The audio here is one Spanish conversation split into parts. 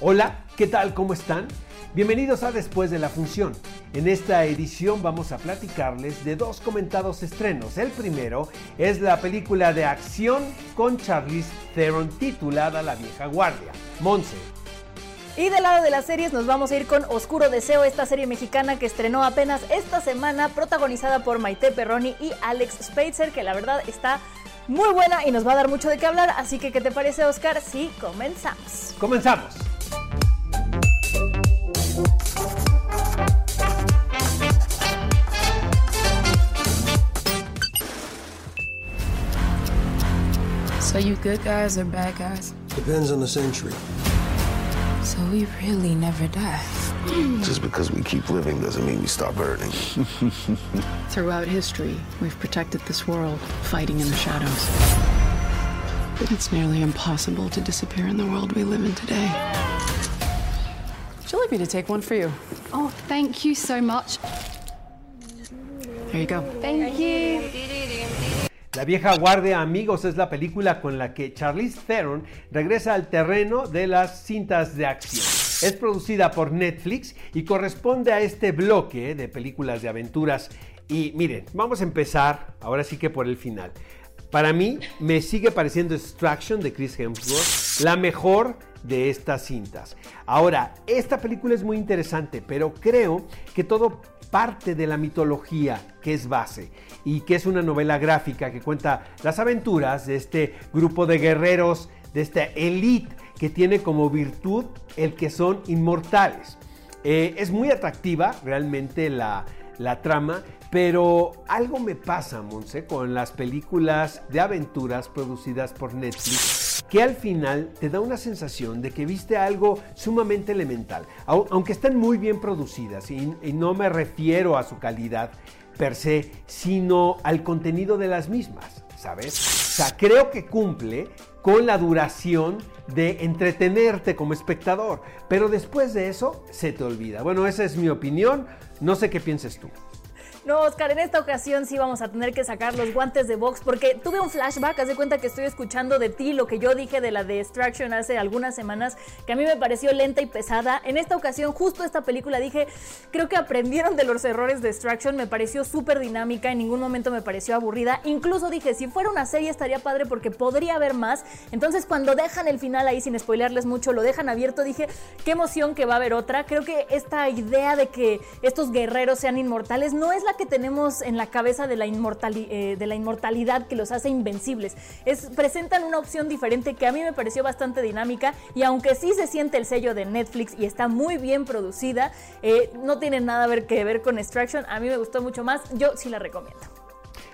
Hola, ¿qué tal? ¿Cómo están? Bienvenidos a Después de la Función. En esta edición vamos a platicarles de dos comentados estrenos. El primero es la película de acción con Charlize Theron titulada La vieja guardia. Monse, Y del lado de las series nos vamos a ir con Oscuro Deseo, esta serie mexicana que estrenó apenas esta semana, protagonizada por Maite Perroni y Alex Spitzer, que la verdad está muy buena y nos va a dar mucho de qué hablar. Así que, ¿qué te parece, Oscar? Sí, comenzamos. comenzamos. So you good guys or bad guys? Depends on the century. So we really never die. Just because we keep living doesn't mean we stop hurting. Throughout history, we've protected this world, fighting in the shadows. It's nearly impossible to disappear in the world we live in today. Would you like me to take one for you? Oh, thank you so much. There you go. Thank you. La vieja guardia, amigos, es la película con la que Charlize Theron regresa al terreno de las cintas de acción. Es producida por Netflix y corresponde a este bloque de películas de aventuras. Y miren, vamos a empezar ahora sí que por el final. Para mí me sigue pareciendo Extraction de Chris Hemsworth la mejor de estas cintas. Ahora, esta película es muy interesante, pero creo que todo parte de la mitología que es base y que es una novela gráfica que cuenta las aventuras de este grupo de guerreros, de esta elite que tiene como virtud el que son inmortales. Eh, es muy atractiva realmente la, la trama, pero algo me pasa, Monse, con las películas de aventuras producidas por Netflix, que al final te da una sensación de que viste algo sumamente elemental, Au- aunque están muy bien producidas, y no me refiero a su calidad per se, sino al contenido de las mismas, ¿sabes? O sea, creo que cumple con la duración de entretenerte como espectador, pero después de eso se te olvida. Bueno, esa es mi opinión, no sé qué pienses tú. No, Oscar, en esta ocasión sí vamos a tener que sacar los guantes de box porque tuve un flashback, haz de cuenta que estoy escuchando de ti lo que yo dije de la de Extraction hace algunas semanas, que a mí me pareció lenta y pesada. En esta ocasión, justo esta película dije, creo que aprendieron de los errores de Extraction, me pareció súper dinámica, en ningún momento me pareció aburrida. Incluso dije, si fuera una serie estaría padre porque podría haber más. Entonces cuando dejan el final ahí sin spoilearles mucho, lo dejan abierto, dije, qué emoción que va a haber otra. Creo que esta idea de que estos guerreros sean inmortales no es la que tenemos en la cabeza de la, inmortali- eh, de la inmortalidad que los hace invencibles. Es, presentan una opción diferente que a mí me pareció bastante dinámica y aunque sí se siente el sello de Netflix y está muy bien producida, eh, no tiene nada que ver con Extraction. A mí me gustó mucho más, yo sí la recomiendo.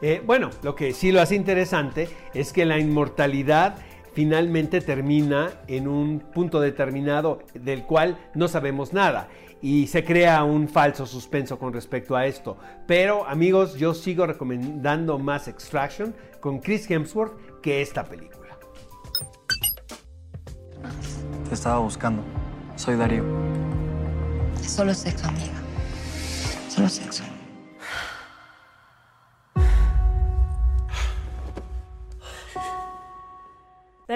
Eh, bueno, lo que sí lo hace interesante es que la inmortalidad finalmente termina en un punto determinado del cual no sabemos nada y se crea un falso suspenso con respecto a esto. Pero amigos, yo sigo recomendando más Extraction con Chris Hemsworth que esta película. Te estaba buscando. Soy Darío. Solo sexo, amiga. Solo sexo.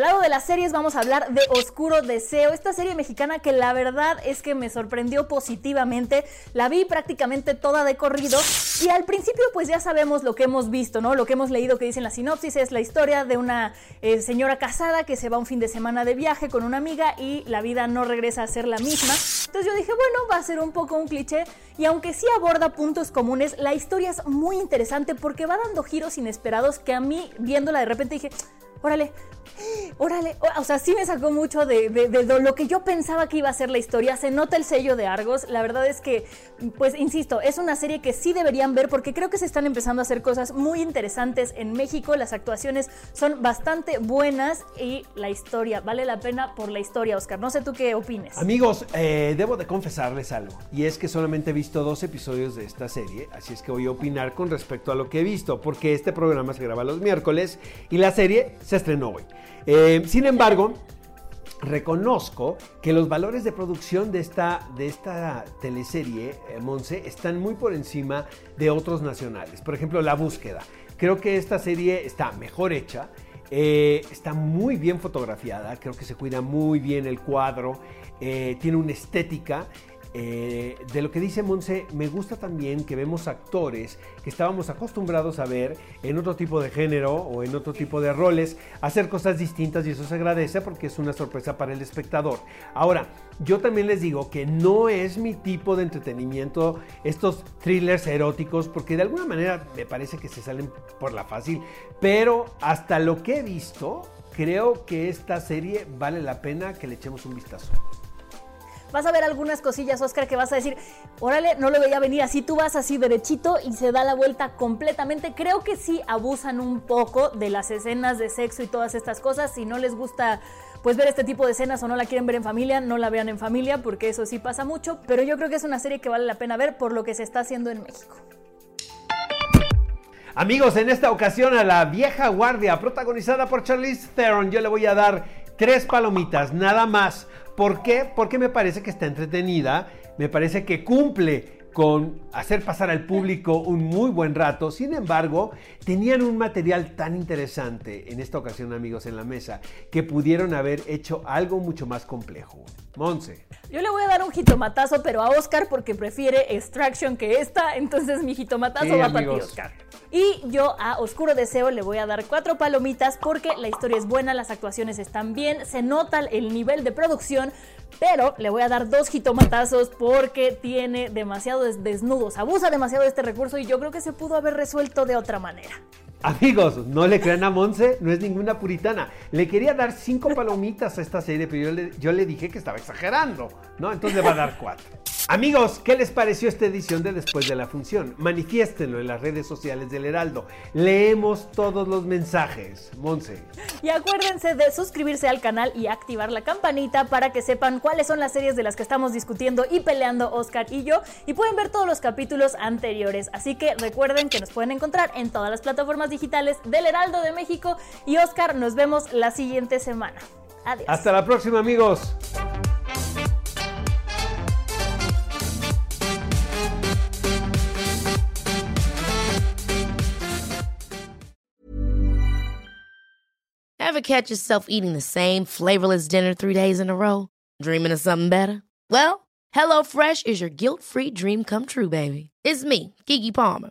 De las series vamos a hablar de Oscuro Deseo, esta serie mexicana que la verdad es que me sorprendió positivamente. La vi prácticamente toda de corrido y al principio pues ya sabemos lo que hemos visto, ¿no? Lo que hemos leído que dice en la sinopsis es la historia de una eh, señora casada que se va un fin de semana de viaje con una amiga y la vida no regresa a ser la misma. Entonces yo dije, bueno, va a ser un poco un cliché y aunque sí aborda puntos comunes, la historia es muy interesante porque va dando giros inesperados que a mí viéndola de repente dije, órale, Órale, o sea, sí me sacó mucho de, lo que yo pensaba que iba a ser la historia. Se nota el sello de Argos. La verdad es que, pues, insisto, es una serie que sí deberían ver porque creo que se están empezando a hacer cosas muy interesantes en México. Las actuaciones son bastante buenas y la historia, vale la pena por la historia, Oscar. No sé tú qué opines. Amigos, eh, debo de confesarles algo. Y es que solamente he visto dos episodios de esta serie. Así es que voy a opinar con respecto a lo que he visto. Porque este programa se graba los miércoles y la serie se estrenó hoy. Eh, sin embargo, reconozco que los valores de producción de esta, de esta teleserie, eh, Monse, están muy por encima de otros nacionales. Por ejemplo, La Búsqueda. Creo que esta serie está mejor hecha, eh, está muy bien fotografiada, creo que se cuida muy bien el cuadro, tiene una estética eh, de lo que dice Monse, me gusta también que vemos actores que estábamos acostumbrados a ver en otro tipo de género o en otro tipo de roles, hacer cosas distintas y eso se agradece porque es una sorpresa para el espectador. Ahora, yo también les digo que no es mi tipo de entretenimiento estos thrillers eróticos porque de alguna manera me parece que se salen por la fácil, pero hasta lo que he visto, creo que esta serie vale la pena que le echemos un vistazo vas a ver algunas cosillas, Oscar, que vas a decir, órale, no lo veía venir así, tú vas así derechito y se da la vuelta completamente. Creo que sí abusan un poco de las escenas de sexo y todas estas cosas. Si no les gusta pues ver este tipo de escenas o no la quieren ver en familia, no la vean en familia porque eso sí pasa mucho, pero yo creo que es una serie que vale la pena ver por lo que se está haciendo en México. Amigos, en esta ocasión a la vieja guardia protagonizada por Charlize Theron, yo le voy a dar tres palomitas, nada más. ¿Por qué? Porque me parece que está entretenida, me parece que cumple con hacer pasar al público un muy buen rato. Sin embargo, tenían un material tan interesante en esta ocasión, amigos, en la mesa, que pudieron haber hecho algo mucho más complejo. Monse. Yo le voy a dar un jitomatazo, pero a Oscar porque prefiere Extraction que esta, entonces mi jitomatazo va para ti, Oscar. Y yo a Oscuro Deseo le voy a dar cuatro palomitas porque la historia es buena, las actuaciones están bien, se nota el nivel de producción, pero le voy a dar dos jitomatazos porque tiene demasiados desnudos, abusa demasiado de este recurso y yo creo que se pudo haber resuelto de otra manera. Amigos, no le crean a Monse, no es ninguna puritana. Le quería dar cinco palomitas a esta serie, pero yo le, dije que estaba exagerando, ¿no? Entonces le va a dar cuatro. Amigos, ¿qué les pareció esta edición de Después de la Función? Manifiéstenlo en las redes sociales del Heraldo. Leemos todos los mensajes. Monse. Y acuérdense de suscribirse al canal y activar la campanita para que sepan cuáles son las series de las que estamos discutiendo y peleando Oscar y yo. Y pueden ver todos los capítulos anteriores. Así que recuerden que nos pueden encontrar en todas las plataformas digitales del Heraldo de México. Y Oscar, nos vemos la siguiente semana. Adiós. Hasta la próxima, amigos. Ever catch yourself eating the same flavorless dinner three days in a row? Dreaming of something better? Well, HelloFresh is your guilt-free dream come true, baby. It's me, Kiki Palmer.